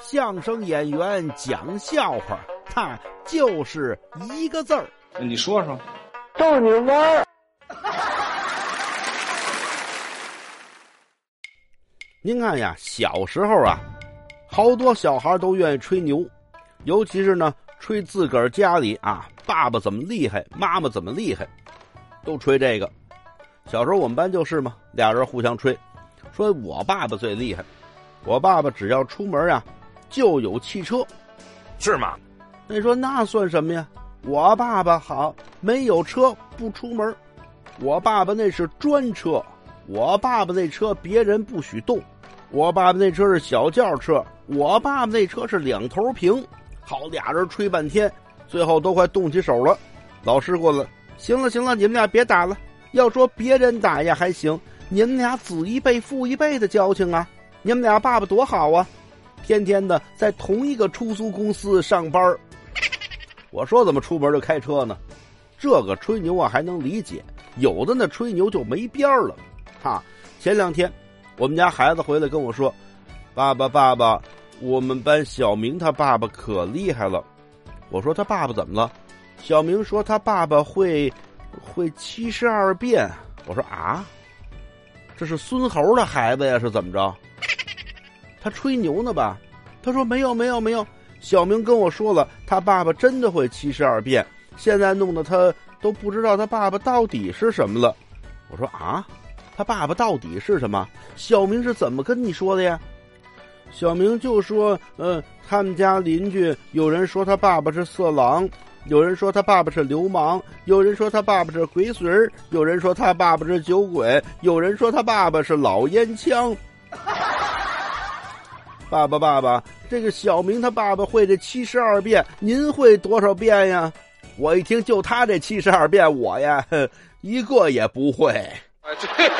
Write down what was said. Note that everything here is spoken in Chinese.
相声演员讲笑话，他就是一个字儿。你说说，逗你玩儿。您看呀，小时候啊，好多小孩都愿意吹牛，尤其是呢，吹自个儿家里啊，爸爸怎么厉害，妈妈怎么厉害，都吹这个。小时候我们班就是嘛，俩人互相吹，说我爸爸最厉害，我爸爸只要出门呀，就有汽车，是吗？那你说那算什么呀？我爸爸好，没有车不出门，我爸爸那是专车，我爸爸那车别人不许动。我爸爸那车是小轿车，我爸爸那车是两头平。好，俩人吹半天，最后都快动起手了。老师过来，行了行了，你们俩别打了。要说别人打呀还行，你们俩子一辈父一辈的交情啊！你们俩爸爸多好啊，天天的在同一个出租公司上班。我说怎么出门就开车呢？这个吹牛啊还能理解，有的那吹牛就没边儿了。哈，前两天。我们家孩子回来跟我说：“爸爸，爸爸，我们班小明他爸爸可厉害了。”我说：“他爸爸怎么了？”小明说：“他爸爸会会七十二变。”我说：“啊，这是孙猴的孩子呀？是怎么着？”他吹牛呢吧？他说：“没有，没有，没有。”小明跟我说了，他爸爸真的会七十二变。现在弄得他都不知道他爸爸到底是什么了。我说：“啊。”他爸爸到底是什么？小明是怎么跟你说的呀？小明就说：“嗯，他们家邻居有人说他爸爸是色狼，有人说他爸爸是流氓，有人说他爸爸是鬼孙儿，有人说他爸爸是酒鬼，有人说他爸爸是老烟枪。”爸爸，爸爸，这个小明他爸爸会这七十二变，您会多少变呀？我一听，就他这七十二变，我呀，一个也不会。啊，这里。